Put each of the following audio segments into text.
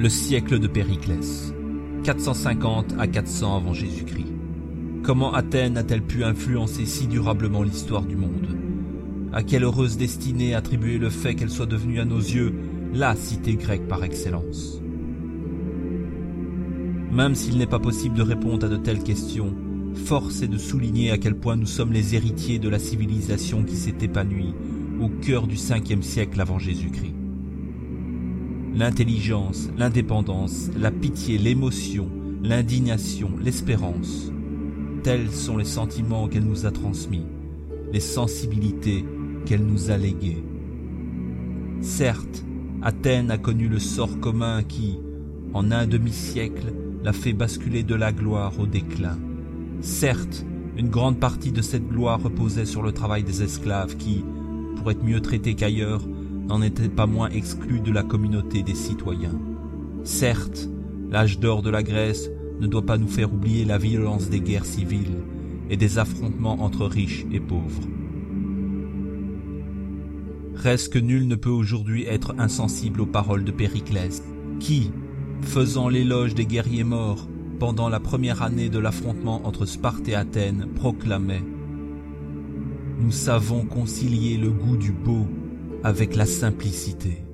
Le siècle de Périclès, 450 à 400 avant Jésus-Christ. Comment Athènes a-t-elle pu influencer si durablement l'histoire du monde? À quelle heureuse destinée attribuer le fait qu'elle soit devenue à nos yeux la cité grecque par excellence? Même s'il n'est pas possible de répondre à de telles questions, force est de souligner à quel point nous sommes les héritiers de la civilisation qui s'est épanouie au cœur du 5e siècle avant Jésus-Christ. L'intelligence, l'indépendance, la pitié, l'émotion, l'indignation, l'espérance, tels sont les sentiments qu'elle nous a transmis, les sensibilités qu'elle nous a léguées. Certes, Athènes a connu le sort commun qui, en un demi-siècle, l'a fait basculer de la gloire au déclin. Certes, une grande partie de cette gloire reposait sur le travail des esclaves qui, pour être mieux traités qu'ailleurs, n'en étaient pas moins exclus de la communauté des citoyens. Certes, l'âge d'or de la Grèce ne doit pas nous faire oublier la violence des guerres civiles et des affrontements entre riches et pauvres. Reste que nul ne peut aujourd'hui être insensible aux paroles de Périclès, qui, faisant l'éloge des guerriers morts pendant la première année de l'affrontement entre Sparte et Athènes, proclamait Nous savons concilier le goût du beau avec la simplicité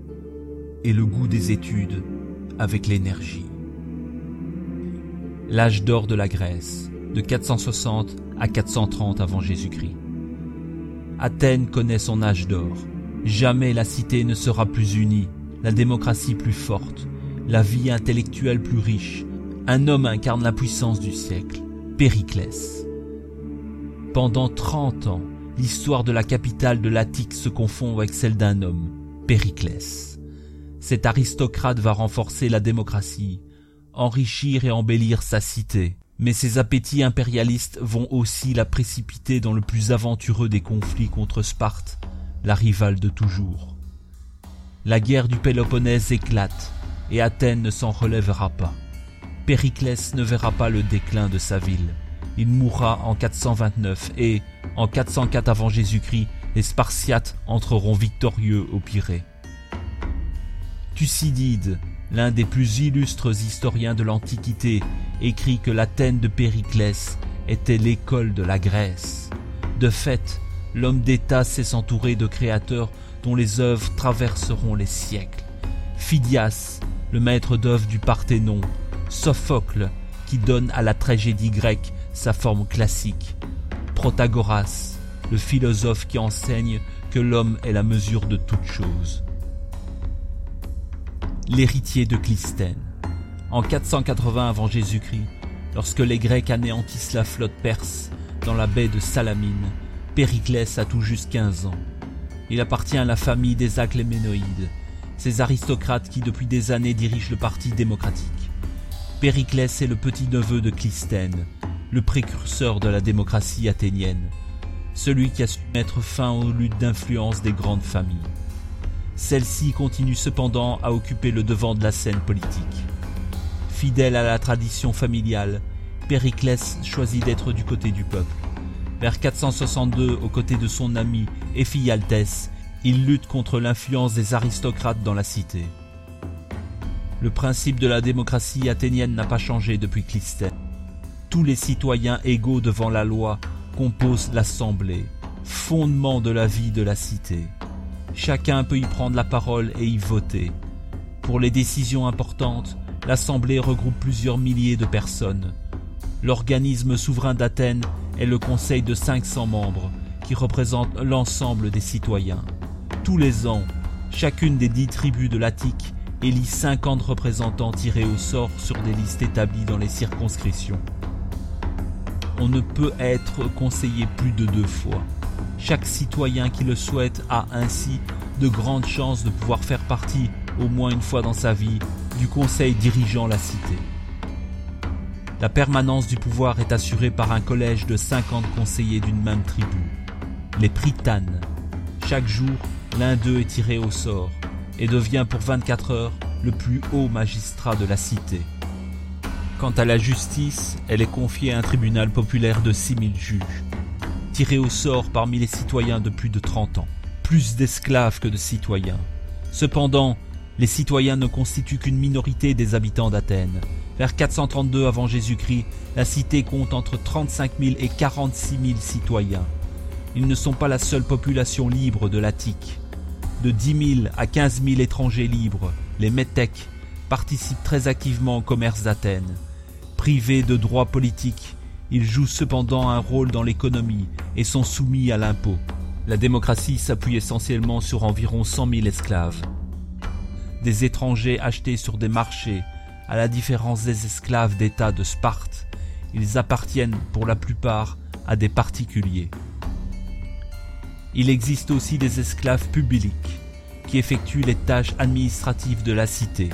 et le goût des études avec l'énergie. L'âge d'or de la Grèce, de 460 à 430 avant Jésus-Christ. Athènes connaît son âge d'or. Jamais la cité ne sera plus unie, la démocratie plus forte, la vie intellectuelle plus riche. Un homme incarne la puissance du siècle, Périclès. Pendant trente ans, l'histoire de la capitale de l'Attique se confond avec celle d'un homme, Périclès. Cet aristocrate va renforcer la démocratie, enrichir et embellir sa cité, mais ses appétits impérialistes vont aussi la précipiter dans le plus aventureux des conflits contre Sparte, la rivale de toujours. La guerre du Péloponnèse éclate, et Athènes ne s'en relèvera pas. Périclès ne verra pas le déclin de sa ville. Il mourra en 429 et, en 404 avant Jésus-Christ, les Spartiates entreront victorieux au Pirée. Thucydide, l'un des plus illustres historiens de l'Antiquité, écrit que l'Athènes de Périclès était l'école de la Grèce. De fait, l'homme d'État sait s'entourer de créateurs dont les œuvres traverseront les siècles. Phidias, le maître d'œuvre du Parthénon, Sophocle, qui donne à la tragédie grecque sa forme classique, Protagoras, le philosophe qui enseigne que l'homme est la mesure de toute chose. L'héritier de Clystène. En 480 avant Jésus-Christ, lorsque les Grecs anéantissent la flotte perse dans la baie de Salamine, Périclès a tout juste 15 ans. Il appartient à la famille des Acléménoïdes, ces aristocrates qui depuis des années dirigent le parti démocratique. Périclès est le petit-neveu de Clystène, le précurseur de la démocratie athénienne, celui qui a su mettre fin aux luttes d'influence des grandes familles. Celle-ci continue cependant à occuper le devant de la scène politique. Fidèle à la tradition familiale, Périclès choisit d'être du côté du peuple. Vers 462, aux côtés de son ami Ephialtès, il lutte contre l'influence des aristocrates dans la cité. Le principe de la démocratie athénienne n'a pas changé depuis Clystène. Tous les citoyens égaux devant la loi composent l'Assemblée, fondement de la vie de la cité. Chacun peut y prendre la parole et y voter. Pour les décisions importantes, l'Assemblée regroupe plusieurs milliers de personnes. L'organisme souverain d'Athènes est le Conseil de 500 membres, qui représente l'ensemble des citoyens. Tous les ans, chacune des dix tribus de l'Attique élit 50 représentants tirés au sort sur des listes établies dans les circonscriptions. On ne peut être conseillé plus de deux fois. Chaque citoyen qui le souhaite a ainsi de grandes chances de pouvoir faire partie, au moins une fois dans sa vie, du conseil dirigeant la cité. La permanence du pouvoir est assurée par un collège de 50 conseillers d'une même tribu, les pritanes. Chaque jour, l'un d'eux est tiré au sort et devient pour 24 heures le plus haut magistrat de la cité. Quant à la justice, elle est confiée à un tribunal populaire de 6000 juges, tirés au sort parmi les citoyens de plus de 30 ans, plus d'esclaves que de citoyens. Cependant, Les citoyens ne constituent qu'une minorité des habitants d'Athènes. Vers 432 avant Jésus-Christ, la cité compte entre 35 000 et 46 000 citoyens. Ils ne sont pas la seule population libre de l'Attique. De 10 000 à 15 000 étrangers libres, les métèques participent très activement au commerce d'Athènes. Privés de droits politiques, ils jouent cependant un rôle dans l'économie et sont soumis à l'impôt. La démocratie s'appuie essentiellement sur environ 100 000 esclaves. Des étrangers achetés sur des marchés, à la différence des esclaves d'État de Sparte, ils appartiennent pour la plupart à des particuliers. Il existe aussi des esclaves publics qui effectuent les tâches administratives de la cité.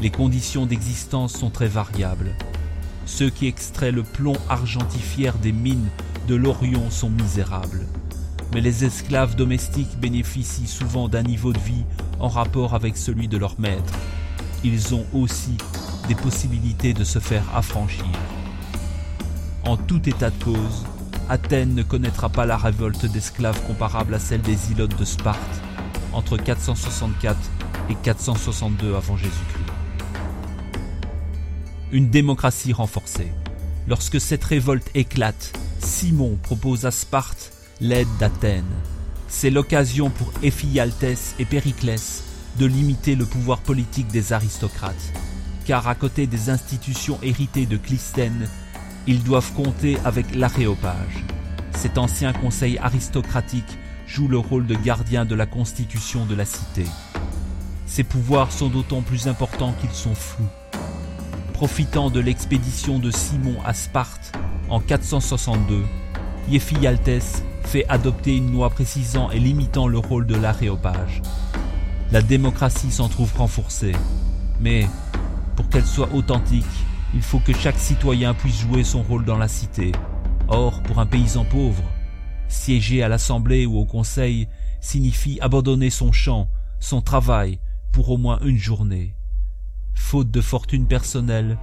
Les conditions d'existence sont très variables. Ceux qui extraient le plomb argentifière des mines de l'Orion sont misérables. Mais les esclaves domestiques bénéficient souvent d'un niveau de vie en rapport avec celui de leur maître. Ils ont aussi des possibilités de se faire affranchir. En tout état de cause, Athènes ne connaîtra pas la révolte d'esclaves comparable à celle des ilotes de Sparte entre 464 et 462 avant Jésus-Christ. Une démocratie renforcée. Lorsque cette révolte éclate, Simon propose à Sparte l'aide d'Athènes. C'est l'occasion pour Éphialtès et Périclès de limiter le pouvoir politique des aristocrates, car à côté des institutions héritées de Clisthène, ils doivent compter avec l'aréopage. Cet ancien conseil aristocratique joue le rôle de gardien de la constitution de la cité. Ses pouvoirs sont d'autant plus importants qu'ils sont flous. Profitant de l'expédition de Simon à Sparte en 462, Éphialtès fait adopter une loi précisant et limitant le rôle de l'aréopage. La démocratie s'en trouve renforcée, mais pour qu'elle soit authentique, il faut que chaque citoyen puisse jouer son rôle dans la cité. Or, pour un paysan pauvre, siéger à l'Assemblée ou au Conseil signifie abandonner son champ, son travail, pour au moins une journée. Faute de fortune personnelle,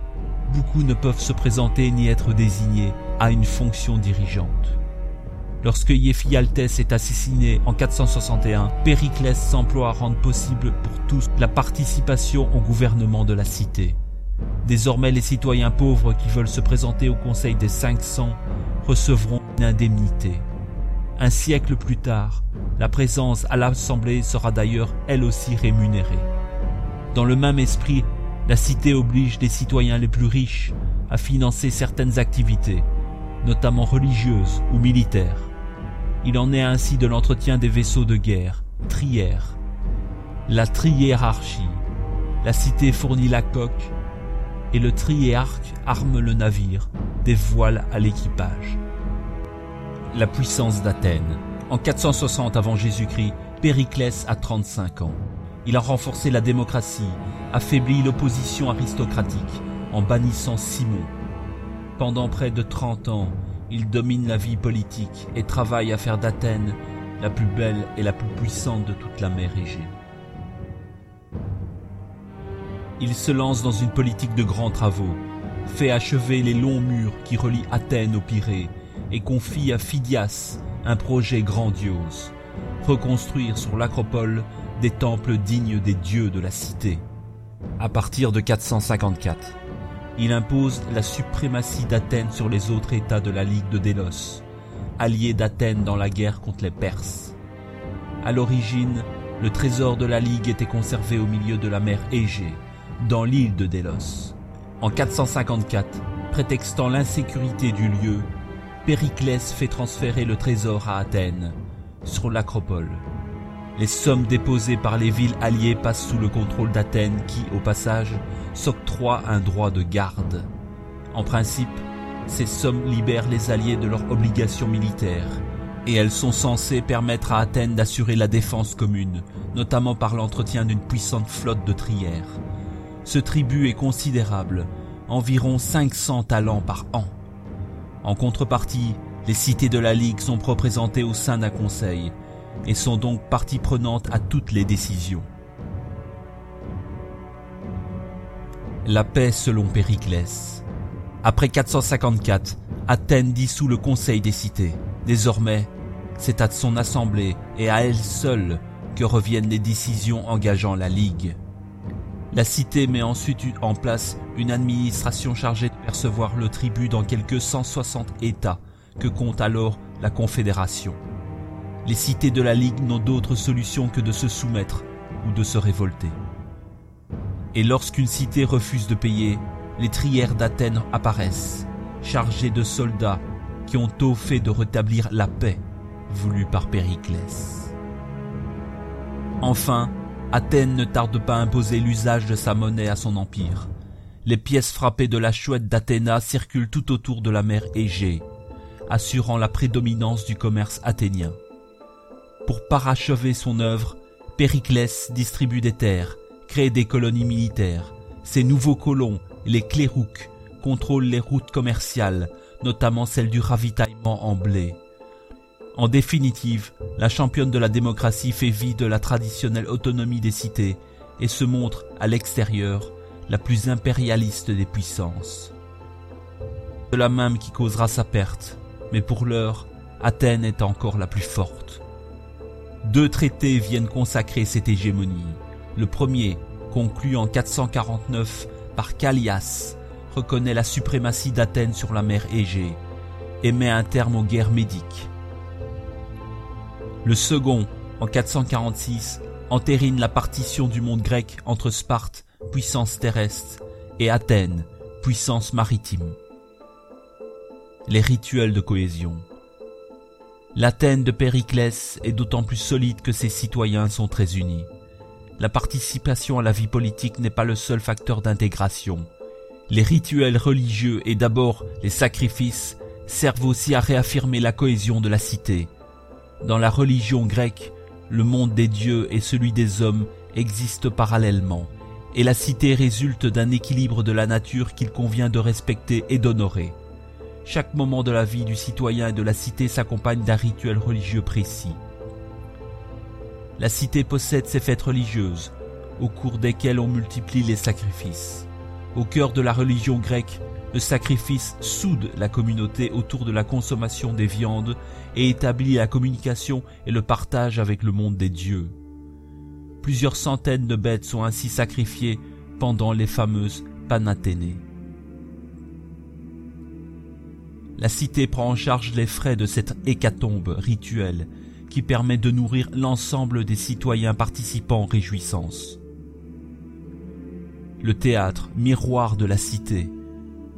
beaucoup ne peuvent se présenter ni être désignés à une fonction dirigeante. Lorsque Éphialtès est assassiné en 461, Périclès s'emploie à rendre possible pour tous la participation au gouvernement de la cité. Désormais, les citoyens pauvres qui veulent se présenter au Conseil des 500 recevront une indemnité. Un siècle plus tard, la présence à l'Assemblée sera d'ailleurs elle aussi rémunérée. Dans le même esprit, la cité oblige les citoyens les plus riches à financer certaines activités, notamment religieuses ou militaires. Il en est ainsi de l'entretien des vaisseaux de guerre, trière, la triérarchie. La cité fournit la coque, et le triéarque arme le navire, des voiles à l'équipage. La puissance d'Athènes. En 460 avant Jésus-Christ, Périclès a 35 ans. Il a renforcé la démocratie, affaibli l'opposition aristocratique en bannissant Simon. Pendant près de 30 ans, il domine la vie politique et travaille à faire d'Athènes la plus belle et la plus puissante de toute la mer Égée. Il se lance dans une politique de grands travaux, fait achever les longs murs qui relient Athènes au Pirée et confie à Phidias un projet grandiose, reconstruire sur l'acropole des temples dignes des dieux de la cité. À partir de 454, il impose la suprématie d'Athènes sur les autres États de la Ligue de Délos, alliés d'Athènes dans la guerre contre les Perses. À l'origine, le trésor de la Ligue était conservé au milieu de la mer Égée, dans l'île de Délos. En 454, prétextant l'insécurité du lieu, Périclès fait transférer le trésor à Athènes, sur l'acropole. Les sommes déposées par les villes alliées passent sous le contrôle d'Athènes qui, au passage, s'octroie un droit de garde. En principe, ces sommes libèrent les alliés de leurs obligations militaires, et elles sont censées permettre à Athènes d'assurer la défense commune, notamment par l'entretien d'une puissante flotte de trières. Ce tribut est considérable, environ 500 talents par an. En contrepartie, les cités de la Ligue sont représentées au sein d'un conseil et sont donc partie prenante à toutes les décisions. La paix selon Périclès. Après 454, Athènes dissout le conseil des cités. Désormais, c'est à son assemblée et à elle seule que reviennent les décisions engageant la Ligue. La cité met ensuite en place une administration chargée de percevoir le tribut dans quelques 160 États que compte alors la Confédération. Les cités de la Ligue n'ont d'autre solution que de se soumettre ou de se révolter. Et lorsqu'une cité refuse de payer, les trières d'Athènes apparaissent, chargés de soldats qui ont au fait de rétablir la paix voulue par Périclès. Enfin, Athènes ne tarde pas à imposer l'usage de sa monnaie à son empire. Les pièces frappées de la chouette d'Athéna circulent tout autour de la mer Égée, assurant la prédominance du commerce athénien. Pour parachever son œuvre, Périclès distribue des terres, crée des colonies militaires. Ces nouveaux colons, les clérouques, contrôlent les routes commerciales, notamment celle du ravitaillement en blé. En définitive, la championne de la démocratie fait vie de la traditionnelle autonomie des cités et se montre, à l'extérieur, la plus impérialiste des puissances. De la même qui causera sa perte, mais pour l'heure, Athènes est encore la plus forte. Deux traités viennent consacrer cette hégémonie. Le premier, conclu en 449 par Callias, reconnaît la suprématie d'Athènes sur la mer Égée et met un terme aux guerres médiques. Le second, en 446, entérine la partition du monde grec entre Sparte, puissance terrestre, et Athènes, puissance maritime. Les rituels de cohésion. L'Athènes de Périclès est d'autant plus solide que ses citoyens sont très unis. La participation à la vie politique n'est pas le seul facteur d'intégration. Les rituels religieux et d'abord les sacrifices servent aussi à réaffirmer la cohésion de la cité. Dans la religion grecque, le monde des dieux et celui des hommes existent parallèlement, et la cité résulte d'un équilibre de la nature qu'il convient de respecter et d'honorer. Chaque moment de la vie du citoyen et de la cité s'accompagne d'un rituel religieux précis. La cité possède ses fêtes religieuses, au cours desquelles on multiplie les sacrifices. Au cœur de la religion grecque, le sacrifice soude la communauté autour de la consommation des viandes et établit la communication et le partage avec le monde des dieux. Plusieurs centaines de bêtes sont ainsi sacrifiées pendant les fameuses Panathénées. La cité prend en charge les frais de cette hécatombe rituelle qui permet de nourrir l'ensemble des citoyens participant en réjouissance. Le théâtre, miroir de la cité,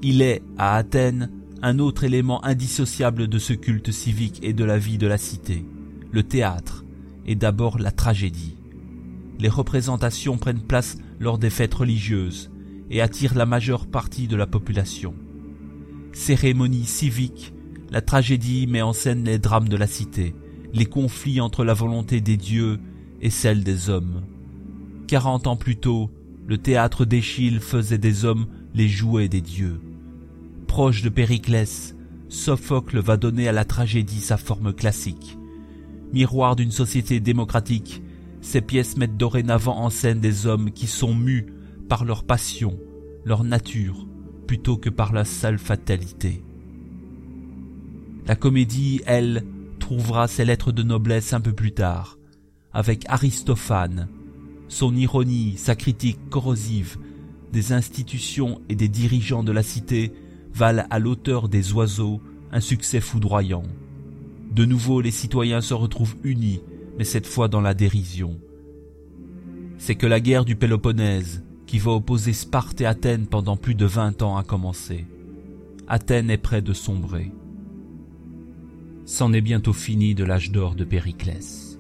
il est, à Athènes, un autre élément indissociable de ce culte civique et de la vie de la cité. Le théâtre est d'abord la tragédie. Les représentations prennent place lors des fêtes religieuses et attirent la majeure partie de la population cérémonie civique, la tragédie met en scène les drames de la cité, les conflits entre la volonté des dieux et celle des hommes. Quarante ans plus tôt, le théâtre d'Échille faisait des hommes les jouets des dieux. Proche de Périclès, Sophocle va donner à la tragédie sa forme classique. Miroir d'une société démocratique, ces pièces mettent dorénavant en scène des hommes qui sont mus par leur passion, leur nature, plutôt que par la sale fatalité. La comédie, elle, trouvera ses lettres de noblesse un peu plus tard, avec Aristophane, son ironie, sa critique corrosive des institutions et des dirigeants de la cité valent à l'auteur des oiseaux un succès foudroyant. De nouveau, les citoyens se retrouvent unis, mais cette fois dans la dérision. C'est que la guerre du Péloponnèse, qui va opposer Sparte et Athènes pendant plus de vingt ans a commencé. Athènes est près de sombrer. C'en est bientôt fini de l'âge d'or de Périclès.